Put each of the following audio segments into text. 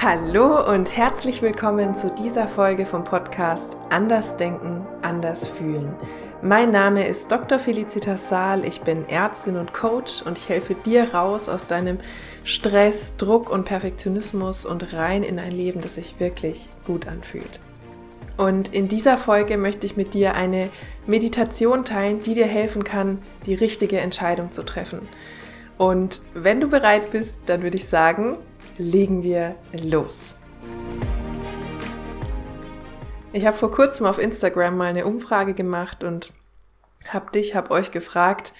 Hallo und herzlich willkommen zu dieser Folge vom Podcast Anders Denken, Anders Fühlen. Mein Name ist Dr. Felicitas Saal, ich bin Ärztin und Coach und ich helfe dir raus aus deinem Stress, Druck und Perfektionismus und rein in ein Leben, das sich wirklich gut anfühlt. Und in dieser Folge möchte ich mit dir eine Meditation teilen, die dir helfen kann, die richtige Entscheidung zu treffen. Und wenn du bereit bist, dann würde ich sagen, legen wir los. Ich habe vor kurzem auf Instagram mal eine Umfrage gemacht und habe dich, habe euch gefragt,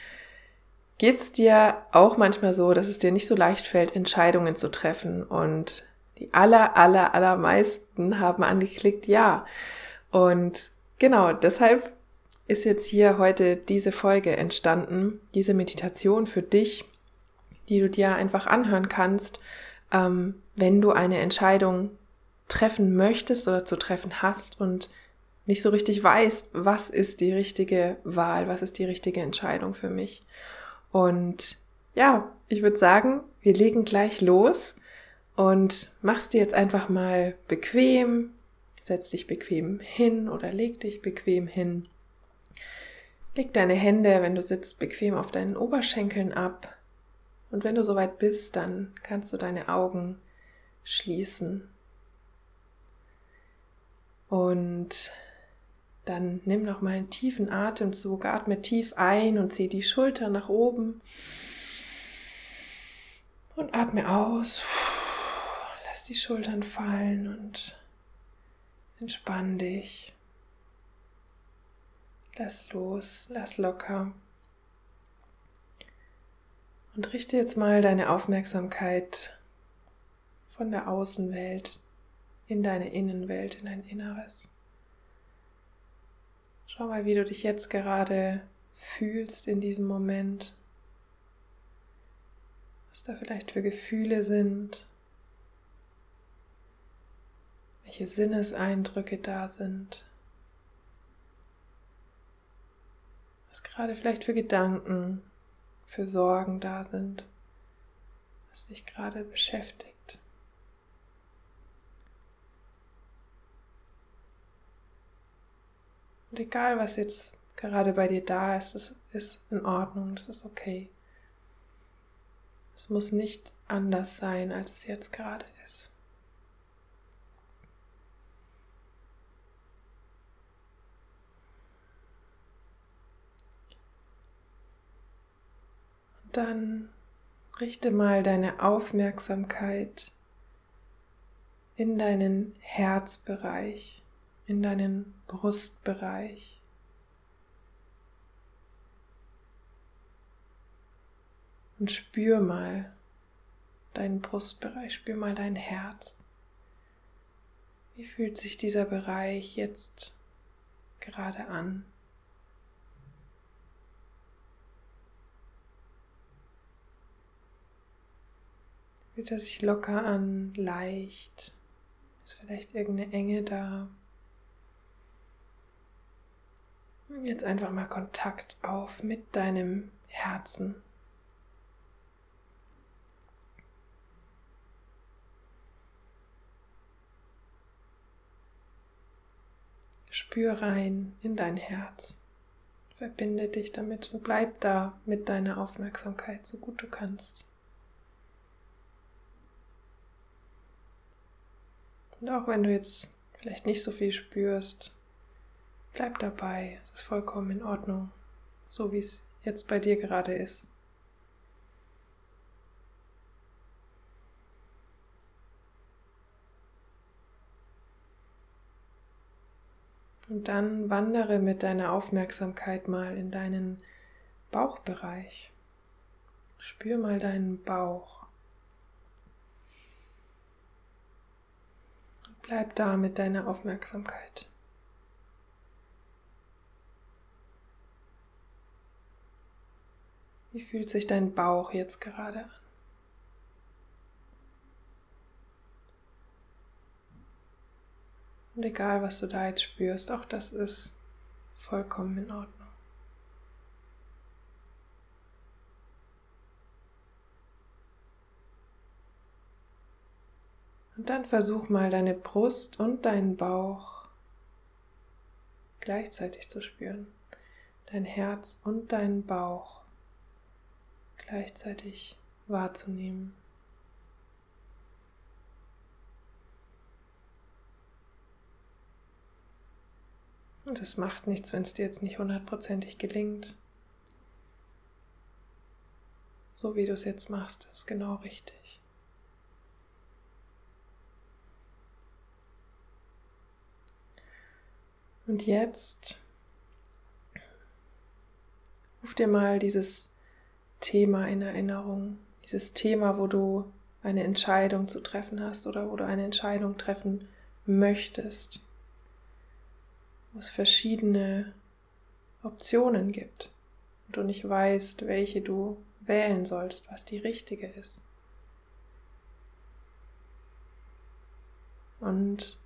geht es dir auch manchmal so, dass es dir nicht so leicht fällt, Entscheidungen zu treffen? Und die aller, aller, allermeisten haben angeklickt ja. Und genau, deshalb ist jetzt hier heute diese Folge entstanden, diese Meditation für dich, die du dir einfach anhören kannst, ähm, wenn du eine Entscheidung treffen möchtest oder zu treffen hast und nicht so richtig weißt, was ist die richtige Wahl, was ist die richtige Entscheidung für mich. Und ja, ich würde sagen, wir legen gleich los und machst dir jetzt einfach mal bequem, setz dich bequem hin oder leg dich bequem hin. Leg deine Hände, wenn du sitzt, bequem auf deinen Oberschenkeln ab und wenn du soweit bist, dann kannst du deine Augen schließen. Und dann nimm noch mal einen tiefen Atemzug, atme tief ein und zieh die Schultern nach oben. Und atme aus. Lass die Schultern fallen und entspann dich. Lass los, lass locker. Und richte jetzt mal deine Aufmerksamkeit von der Außenwelt in deine Innenwelt, in dein Inneres. Schau mal, wie du dich jetzt gerade fühlst in diesem Moment. Was da vielleicht für Gefühle sind. Welche Sinneseindrücke da sind. Was gerade vielleicht für Gedanken für Sorgen da sind, was dich gerade beschäftigt. Und egal, was jetzt gerade bei dir da ist, es ist in Ordnung, es ist okay. Es muss nicht anders sein, als es jetzt gerade ist. Dann richte mal deine Aufmerksamkeit in deinen Herzbereich, in deinen Brustbereich. Und spür mal deinen Brustbereich, spür mal dein Herz. Wie fühlt sich dieser Bereich jetzt gerade an? Fühlt er sich locker an, leicht? Ist vielleicht irgendeine Enge da? Jetzt einfach mal Kontakt auf mit deinem Herzen. Spür rein in dein Herz. Verbinde dich damit und bleib da mit deiner Aufmerksamkeit, so gut du kannst. Und auch wenn du jetzt vielleicht nicht so viel spürst, bleib dabei. Es ist vollkommen in Ordnung, so wie es jetzt bei dir gerade ist. Und dann wandere mit deiner Aufmerksamkeit mal in deinen Bauchbereich. Spür mal deinen Bauch. Bleib da mit deiner Aufmerksamkeit. Wie fühlt sich dein Bauch jetzt gerade an? Und egal, was du da jetzt spürst, auch das ist vollkommen in Ordnung. Dann versuch mal deine Brust und deinen Bauch gleichzeitig zu spüren. Dein Herz und deinen Bauch gleichzeitig wahrzunehmen. Und es macht nichts, wenn es dir jetzt nicht hundertprozentig gelingt. So wie du es jetzt machst, ist genau richtig. Und jetzt ruf dir mal dieses Thema in Erinnerung, dieses Thema, wo du eine Entscheidung zu treffen hast oder wo du eine Entscheidung treffen möchtest, wo es verschiedene Optionen gibt. Und du nicht weißt, welche du wählen sollst, was die richtige ist. Und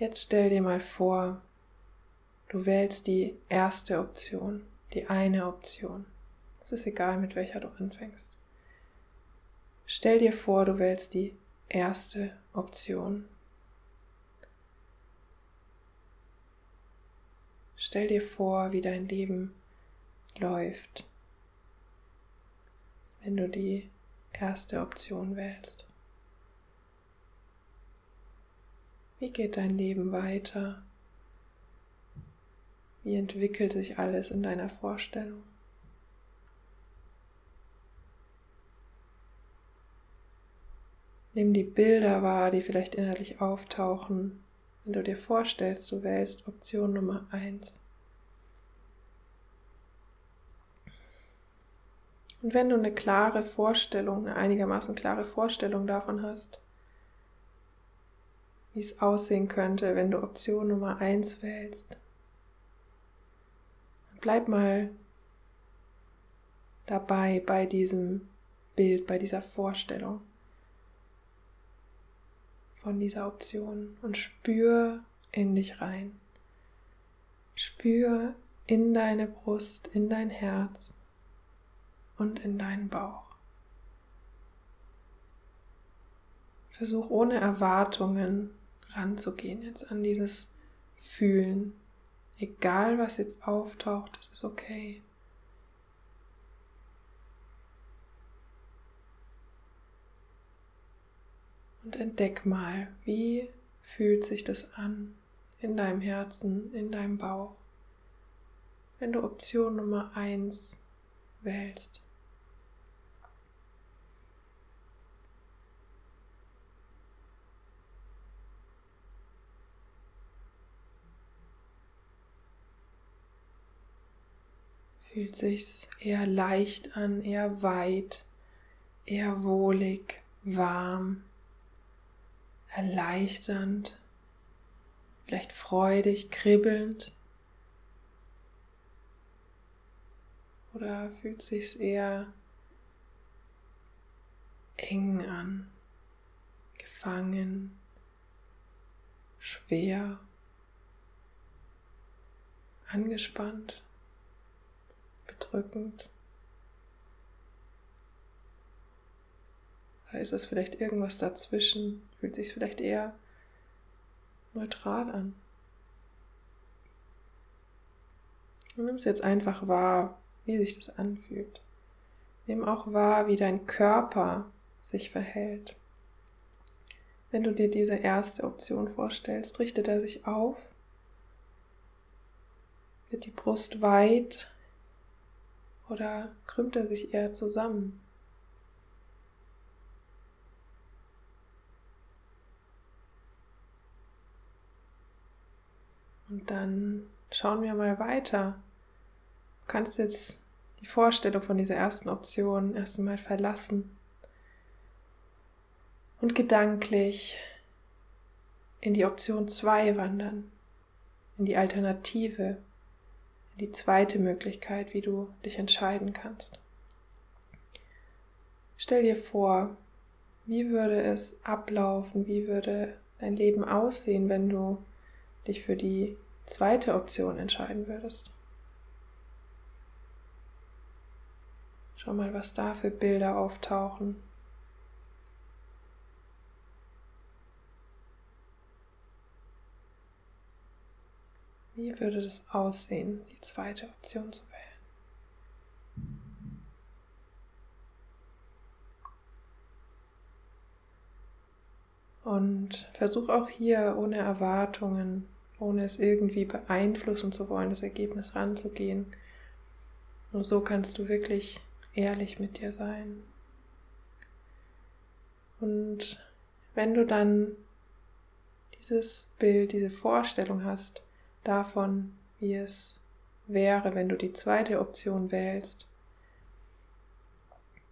Jetzt stell dir mal vor, du wählst die erste Option, die eine Option. Es ist egal, mit welcher du anfängst. Stell dir vor, du wählst die erste Option. Stell dir vor, wie dein Leben läuft, wenn du die erste Option wählst. Wie geht dein Leben weiter? Wie entwickelt sich alles in deiner Vorstellung? Nimm die Bilder wahr, die vielleicht innerlich auftauchen, wenn du dir vorstellst, du wählst Option Nummer eins. Und wenn du eine klare Vorstellung, eine einigermaßen klare Vorstellung davon hast, wie es aussehen könnte, wenn du Option Nummer eins wählst. Bleib mal dabei bei diesem Bild, bei dieser Vorstellung von dieser Option und spür in dich rein. Spür in deine Brust, in dein Herz und in deinen Bauch. Versuch ohne Erwartungen ranzugehen, jetzt an dieses Fühlen. Egal was jetzt auftaucht, es ist okay. Und entdeck mal, wie fühlt sich das an in deinem Herzen, in deinem Bauch, wenn du Option Nummer eins wählst. Fühlt sich's eher leicht an, eher weit, eher wohlig, warm, erleichternd, vielleicht freudig, kribbelnd. Oder fühlt sich's eher eng an, gefangen, schwer, angespannt? Bedrückend? Oder ist es vielleicht irgendwas dazwischen? Fühlt sich vielleicht eher neutral an? Du nimmst jetzt einfach wahr, wie sich das anfühlt. Nimm auch wahr, wie dein Körper sich verhält. Wenn du dir diese erste Option vorstellst, richtet er sich auf, wird die Brust weit, oder krümmt er sich eher zusammen? Und dann schauen wir mal weiter. Du kannst jetzt die Vorstellung von dieser ersten Option erst einmal verlassen und gedanklich in die Option 2 wandern, in die Alternative, die zweite Möglichkeit, wie du dich entscheiden kannst. Stell dir vor, wie würde es ablaufen, wie würde dein Leben aussehen, wenn du dich für die zweite Option entscheiden würdest. Schau mal, was da für Bilder auftauchen, Wie würde das aussehen, die zweite Option zu wählen? Und versuch auch hier ohne Erwartungen, ohne es irgendwie beeinflussen zu wollen, das Ergebnis ranzugehen. Nur so kannst du wirklich ehrlich mit dir sein. Und wenn du dann dieses Bild, diese Vorstellung hast davon, wie es wäre, wenn du die zweite Option wählst,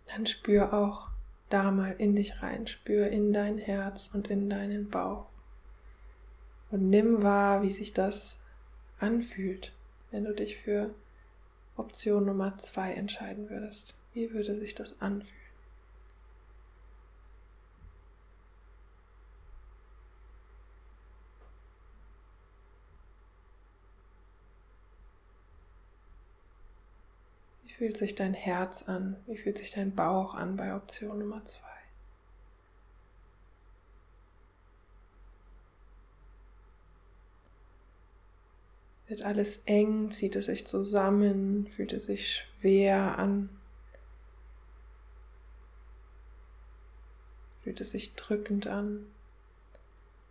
dann spür auch da mal in dich rein, spür in dein Herz und in deinen Bauch. Und nimm wahr, wie sich das anfühlt, wenn du dich für Option Nummer zwei entscheiden würdest. Wie würde sich das anfühlen? Fühlt sich dein Herz an? Wie fühlt sich dein Bauch an bei Option Nummer zwei? Wird alles eng, zieht es sich zusammen, fühlt es sich schwer an, fühlt es sich drückend an,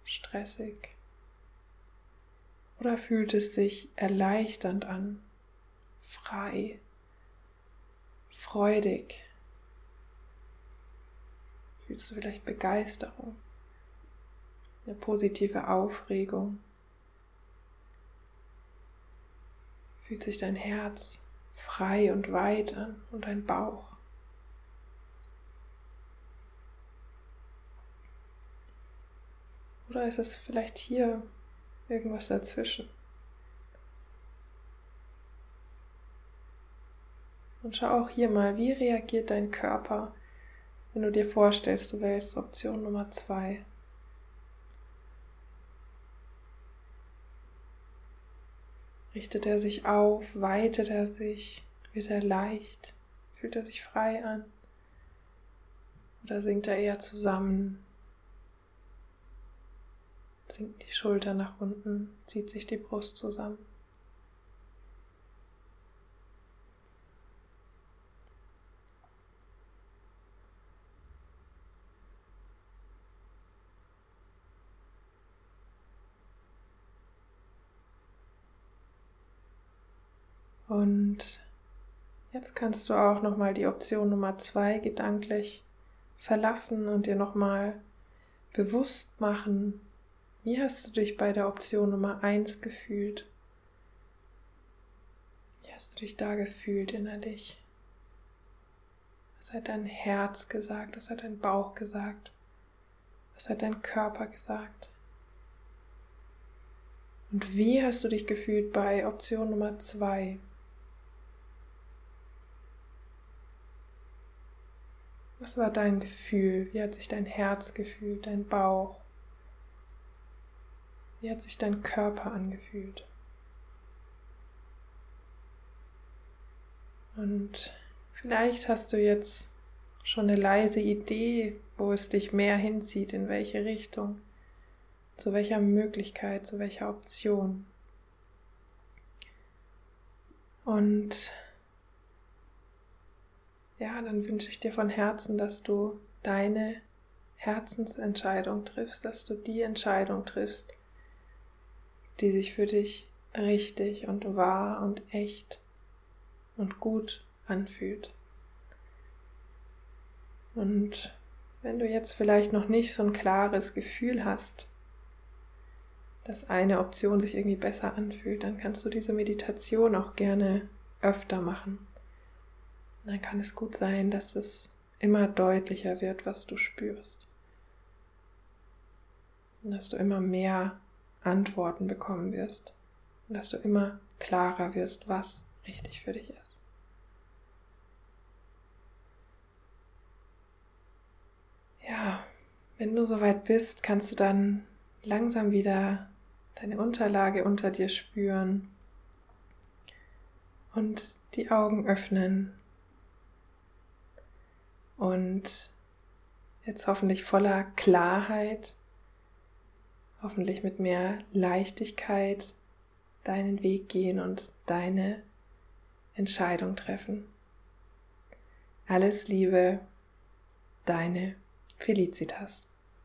stressig? Oder fühlt es sich erleichternd an, frei, freudig. Fühlst du vielleicht Begeisterung, eine positive Aufregung? fühlt sich dein Herz frei und weit an und dein Bauch. Oder ist es vielleicht hier irgendwas dazwischen? Und schau auch hier mal, wie reagiert dein Körper, wenn du dir vorstellst, du wählst Option Nummer zwei. Richtet er sich auf, weitet er sich, wird er leicht, fühlt er sich frei an oder sinkt er eher zusammen, sinkt die Schulter nach unten, zieht sich die Brust zusammen. Und jetzt kannst du auch nochmal die Option Nummer zwei gedanklich verlassen und dir nochmal bewusst machen, wie hast du dich bei der Option Nummer eins gefühlt? Wie hast du dich da gefühlt innerlich? Was hat dein Herz gesagt? Was hat dein Bauch gesagt? Was hat dein Körper gesagt? Und wie hast du dich gefühlt bei Option Nummer zwei? Was war dein Gefühl? Wie hat sich dein Herz gefühlt, dein Bauch? Wie hat sich dein Körper angefühlt? Und vielleicht hast du jetzt schon eine leise Idee, wo es dich mehr hinzieht, in welche Richtung, zu welcher Möglichkeit, zu welcher Option. Und ja, dann wünsche ich dir von Herzen, dass du deine Herzensentscheidung triffst, dass du die Entscheidung triffst, die sich für dich richtig und wahr und echt und gut anfühlt. Und wenn du jetzt vielleicht noch nicht so ein klares Gefühl hast, dass eine Option sich irgendwie besser anfühlt, dann kannst du diese Meditation auch gerne öfter machen dann kann es gut sein, dass es immer deutlicher wird, was du spürst. Und dass du immer mehr Antworten bekommen wirst. Und dass du immer klarer wirst, was richtig für dich ist. Ja, wenn du soweit bist, kannst du dann langsam wieder deine Unterlage unter dir spüren und die Augen öffnen und jetzt hoffentlich voller Klarheit, hoffentlich mit mehr Leichtigkeit deinen Weg gehen und deine Entscheidung treffen. Alles Liebe, deine Felicitas.